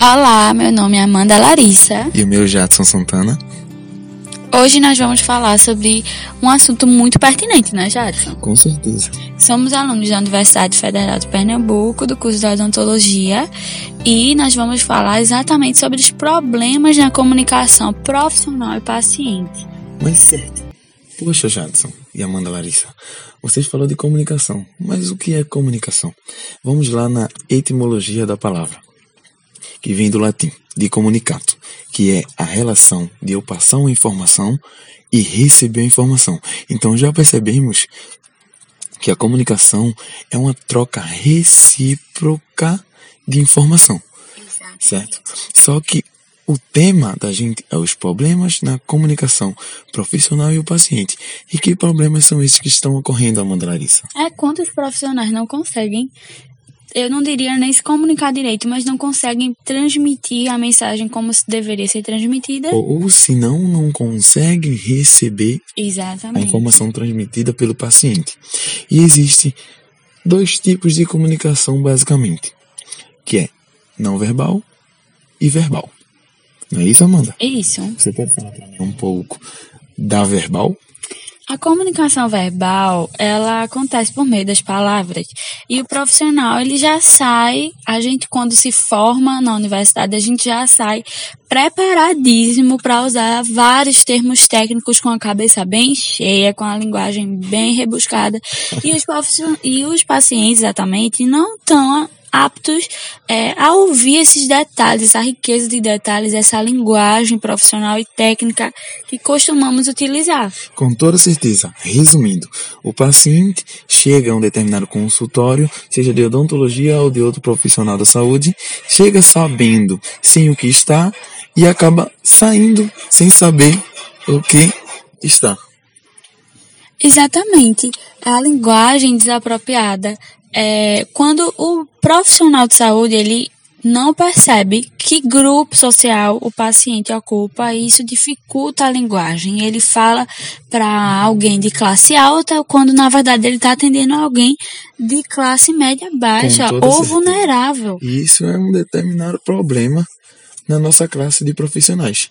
Olá, meu nome é Amanda Larissa. E o meu Jadson Santana. Hoje nós vamos falar sobre um assunto muito pertinente, né, Jadson? Com certeza. Somos alunos da Universidade Federal de Pernambuco, do curso de odontologia, e nós vamos falar exatamente sobre os problemas na comunicação profissional e paciente. Mas certo. Poxa, Jadson e Amanda Larissa, vocês falaram de comunicação, mas o que é comunicação? Vamos lá na etimologia da palavra, que vem do latim, de comunicato, que é a relação de eu passar uma informação e receber a informação. Então já percebemos que a comunicação é uma troca recíproca de informação. Exatamente. Certo? Só que o tema da gente é os problemas na comunicação profissional e o paciente. E que problemas são esses que estão ocorrendo, Amanda Larissa? É quantos profissionais não conseguem, eu não diria nem se comunicar direito, mas não conseguem transmitir a mensagem como se deveria ser transmitida. Ou, ou se não, não conseguem receber a Exatamente. informação transmitida pelo paciente. E existe dois tipos de comunicação basicamente, que é não verbal e verbal. Não é isso, Amanda? Isso. Você pode falar um pouco da verbal? A comunicação verbal, ela acontece por meio das palavras. E o profissional, ele já sai, a gente quando se forma na universidade, a gente já sai preparadíssimo para usar vários termos técnicos com a cabeça bem cheia, com a linguagem bem rebuscada. E os, e os pacientes, exatamente, não estão aptos é, a ouvir esses detalhes, a riqueza de detalhes, essa linguagem profissional e técnica que costumamos utilizar. Com toda certeza. Resumindo, o paciente chega a um determinado consultório, seja de odontologia ou de outro profissional da saúde, chega sabendo sem o que está e acaba saindo sem saber o que está. Exatamente. A linguagem desapropriada é quando o profissional de saúde ele não percebe que grupo social o paciente ocupa e isso dificulta a linguagem. Ele fala para alguém de classe alta quando na verdade ele está atendendo alguém de classe média baixa ou certeza. vulnerável. Isso é um determinado problema na nossa classe de profissionais.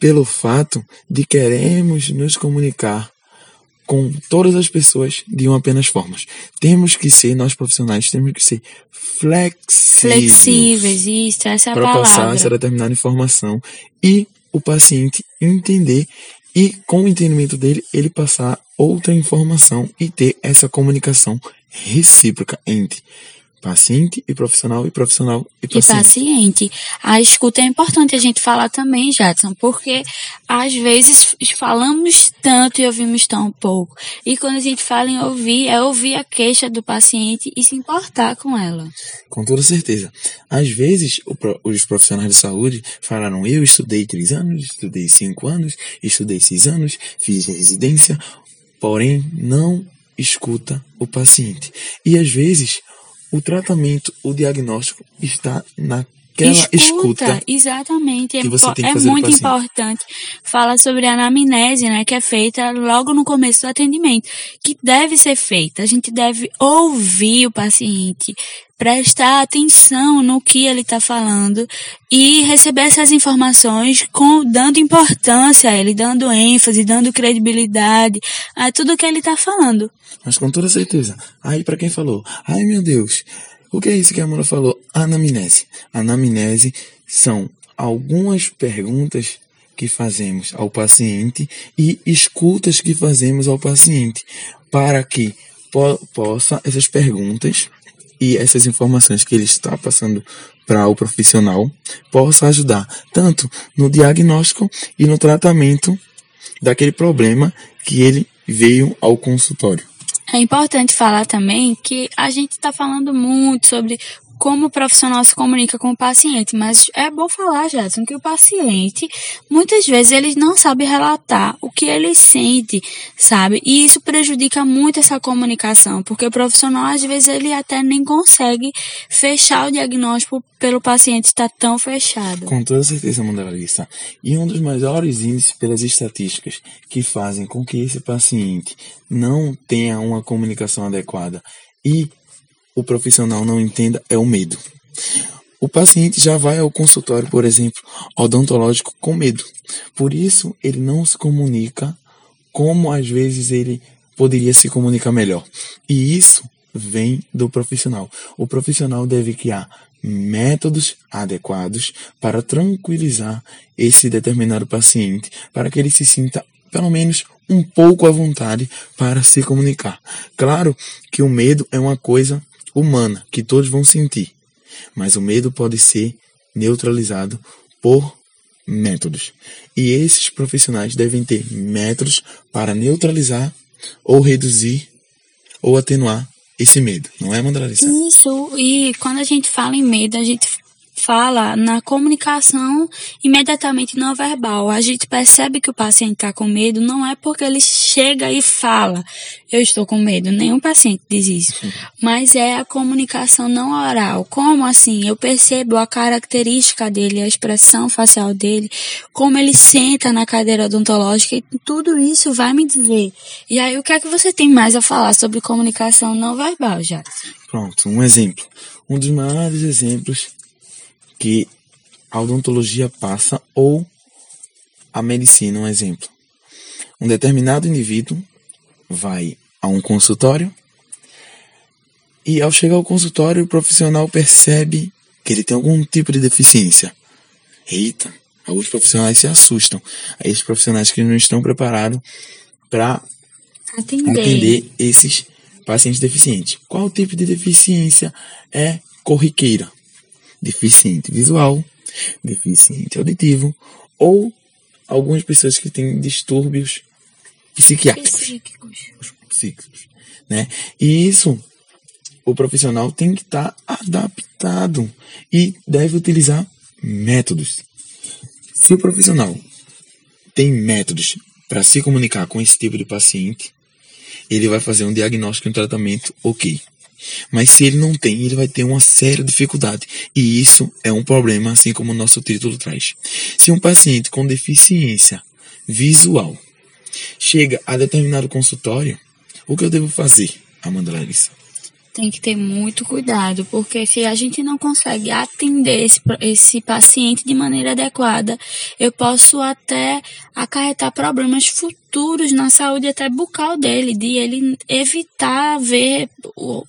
Pelo fato de queremos nos comunicar com todas as pessoas de uma apenas forma. Temos que ser, nós profissionais, temos que ser flexíveis. Flexíveis, isso, essa é a para passar palavra. essa determinada informação e o paciente entender e com o entendimento dele ele passar outra informação e ter essa comunicação recíproca entre paciente e profissional e profissional e E paciente. paciente. A escuta é importante a gente falar também, Jadson, porque às vezes falamos tanto e ouvimos tão pouco. E quando a gente fala em ouvir, é ouvir a queixa do paciente e se importar com ela. Com toda certeza. Às vezes, os profissionais de saúde falaram: eu estudei três anos, estudei cinco anos, estudei seis anos, fiz residência, porém não escuta o paciente. E às vezes, o tratamento, o diagnóstico está. É, que impo- tem que é do muito importante falar sobre a anamnese, né, que é feita logo no começo do atendimento, que deve ser feita. A gente deve ouvir o paciente, prestar atenção no que ele está falando e receber essas informações com dando importância a ele, dando ênfase, dando credibilidade a tudo que ele está falando. Mas com toda certeza. Aí, para quem falou, ai meu Deus, o que é isso que a Amanda falou? Anamnese. Anamnese são algumas perguntas que fazemos ao paciente e escutas que fazemos ao paciente para que po possa essas perguntas e essas informações que ele está passando para o profissional possa ajudar tanto no diagnóstico e no tratamento daquele problema que ele veio ao consultório. É importante falar também que a gente está falando muito sobre como o profissional se comunica com o paciente, mas é bom falar, Jadson, que o paciente, muitas vezes, ele não sabe relatar o que ele sente, sabe? E isso prejudica muito essa comunicação, porque o profissional, às vezes, ele até nem consegue fechar o diagnóstico pelo paciente estar tão fechado. Com toda certeza, Amanda Larissa. E um dos maiores índices pelas estatísticas que fazem com que esse paciente não tenha uma comunicação adequada e o profissional não entenda é o medo. o paciente já vai ao consultório, por exemplo, odontológico com medo. Por isso, ele não se comunica como às vezes ele poderia se comunicar melhor. E isso vem do profissional. O profissional deve criar métodos adequados para tranquilizar esse determinado paciente, para que ele se sinta pelo menos um pouco à vontade para se comunicar. Claro que o medo é uma coisa humana que todos vão sentir, mas o medo pode ser neutralizado por métodos. E esses profissionais devem ter métodos para neutralizar ou reduzir ou atenuar esse medo, não é, Mandralissa? Isso, e quando a gente fala em medo, a gente fala na comunicação imediatamente não verbal. A gente percebe que o paciente está com medo não é porque ele chega e fala, eu estou com medo. Nenhum paciente diz isso. Mas é a comunicação não oral. Como assim? Eu percebo a característica dele, a expressão facial dele, como ele senta na cadeira odontológica e tudo isso vai me dizer. E aí, o que é que você tem mais a falar sobre comunicação não verbal, já? Pronto, um exemplo. Um dos maiores exemplos que a odontologia passa ou a medicina, um exemplo. Um determinado indivíduo vai a um consultório e ao chegar ao consultório o profissional percebe que ele tem algum tipo de deficiência. Eita, alguns profissionais se assustam. Esses profissionais que não estão preparados para atender. atender esses pacientes deficientes. Qual tipo de deficiência é corriqueira? Deficiente visual, deficiente auditivo ou algumas pessoas que têm distúrbios psiquiátricos, psíquicos, psíquicos né? E isso o profissional tem que estar tá adaptado e deve utilizar métodos. Se o profissional tem métodos para se comunicar com esse tipo de paciente, ele vai fazer um diagnóstico e um tratamento ok. Mas se ele não tem, ele vai ter uma séria dificuldade. E isso é um problema, assim como o nosso título traz. Se um paciente com deficiência visual chega a determinado consultório, o que eu devo fazer, Amanda Larissa? tem que ter muito cuidado, porque se a gente não consegue atender esse, esse paciente de maneira adequada, eu posso até acarretar problemas futuros na saúde até bucal dele, de ele evitar ver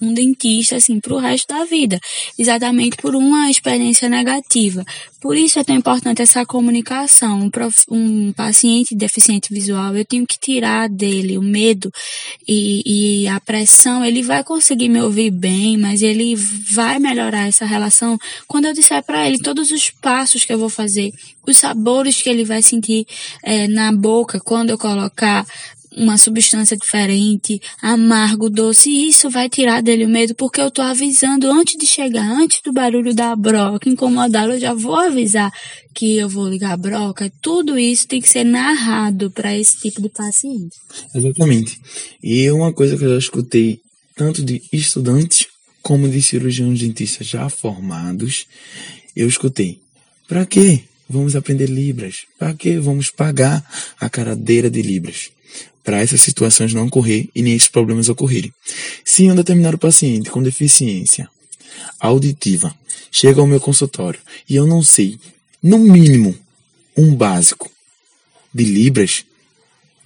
um dentista assim para o resto da vida, exatamente por uma experiência negativa. Por isso é tão importante essa comunicação. Um, prof, um paciente deficiente visual, eu tenho que tirar dele o medo e, e a pressão. Ele vai conseguir me ouvir bem, mas ele vai melhorar essa relação quando eu disser para ele todos os passos que eu vou fazer, os sabores que ele vai sentir é, na boca quando eu colocar uma substância diferente, amargo, doce, e isso vai tirar dele o medo, porque eu tô avisando antes de chegar, antes do barulho da broca incomodá-lo, eu já vou avisar que eu vou ligar a broca. Tudo isso tem que ser narrado para esse tipo de paciente. Exatamente. E uma coisa que eu já escutei tanto de estudantes como de cirurgiões dentistas já formados, eu escutei. Para quê? Vamos aprender Libras. Para que vamos pagar a caradeira de Libras? para essas situações não ocorrer e nem esses problemas ocorrerem. Se um determinado paciente com deficiência auditiva chega ao meu consultório e eu não sei, no mínimo, um básico de Libras,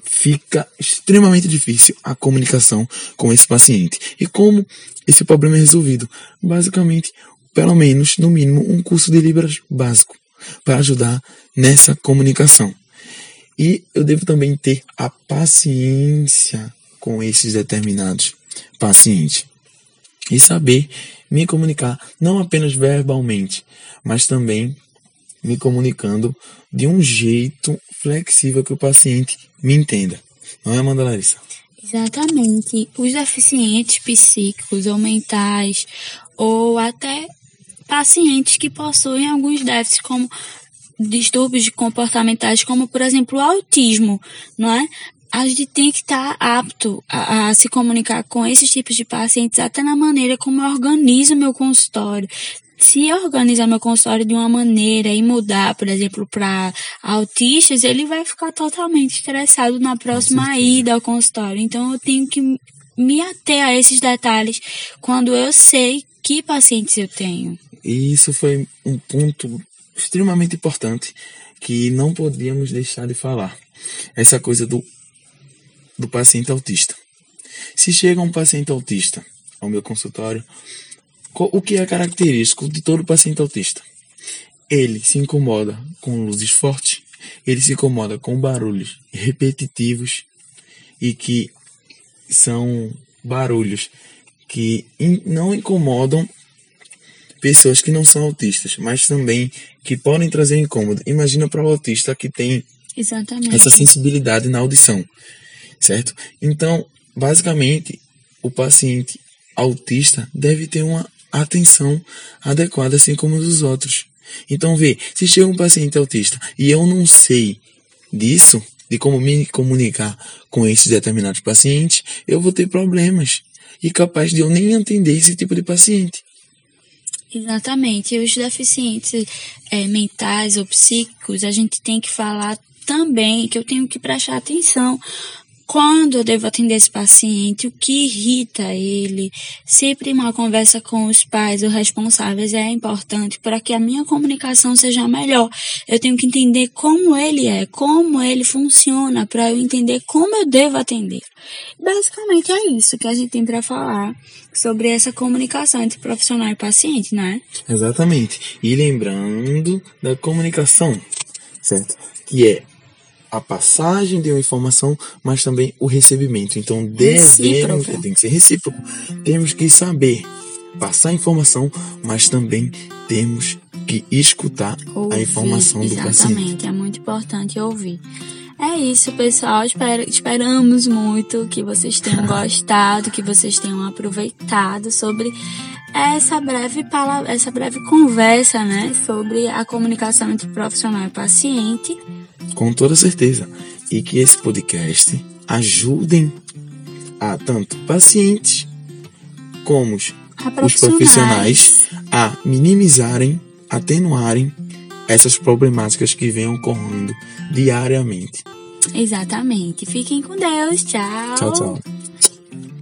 fica extremamente difícil a comunicação com esse paciente. E como esse problema é resolvido? Basicamente, pelo menos, no mínimo, um curso de Libras básico para ajudar nessa comunicação. E eu devo também ter a paciência com esses determinados pacientes. E saber me comunicar não apenas verbalmente, mas também me comunicando de um jeito flexível que o paciente me entenda. Não é, Amanda Larissa? Exatamente. Os deficientes psíquicos ou mentais, ou até pacientes que possuem alguns déficits, como distúrbios comportamentais, como por exemplo o autismo, não é? A gente tem que estar apto a, a, se comunicar com esses tipos de pacientes, até na maneira como eu organizo meu consultório. Se eu organizar meu consultório de uma maneira e mudar, por exemplo, para autistas, ele vai ficar totalmente estressado na próxima ida ao consultório. Então eu tenho que me ater a esses detalhes quando eu sei que pacientes eu tenho. E isso foi um ponto extremamente importante que não podíamos deixar de falar. Essa coisa do, do paciente autista. Se chega um paciente autista ao meu consultório, o que é característico de todo paciente autista? Ele se incomoda com luzes fortes, ele se incomoda com barulhos repetitivos e que são barulhos que não incomodam pessoas que não são autistas, mas também que podem trazer incômodo. Imagina para o autista que tem Exatamente. essa sensibilidade na audição, certo? Então, basicamente, o paciente autista deve ter uma atenção adequada, assim como dos outros. Então, vê, se chega um paciente autista e eu não sei disso, de como me comunicar com esses determinados pacientes, eu vou ter problemas e capaz de eu nem entender esse tipo de paciente. Exatamente. E os deficientes é, mentais ou psíquicos, a gente tem que falar também que eu tenho que prestar atenção quando eu devo atender esse paciente, o que irrita ele. Sempre uma conversa com os pais ou responsáveis é importante para que a minha comunicação seja melhor. Eu tenho que entender como ele é, como ele funciona, para eu entender como eu devo atender. Basicamente é isso que a gente tem para falar sobre essa comunicação entre profissional e paciente, né? Exatamente. E lembrando da comunicação, certo? Que é a passagem de uma informação, mas também o recebimento. Então, devemos, tem que ser recíproco. Temos que saber passar a informação, mas também temos que escutar ouvir, a informação do exatamente, paciente. Exatamente, é muito importante ouvir. É isso, pessoal. Esper esperamos muito que vocês tenham gostado, que vocês tenham aproveitado sobre essa breve, essa breve conversa, né, sobre a comunicação entre profissional e paciente com toda certeza. E que esse podcast ajudem a tanto pacientes como os profissionais a minimizarem, atenuarem essas problemáticas que vêm ocorrendo diariamente. Exatamente. Fiquem com Deus. Tchau. Tchau, tchau.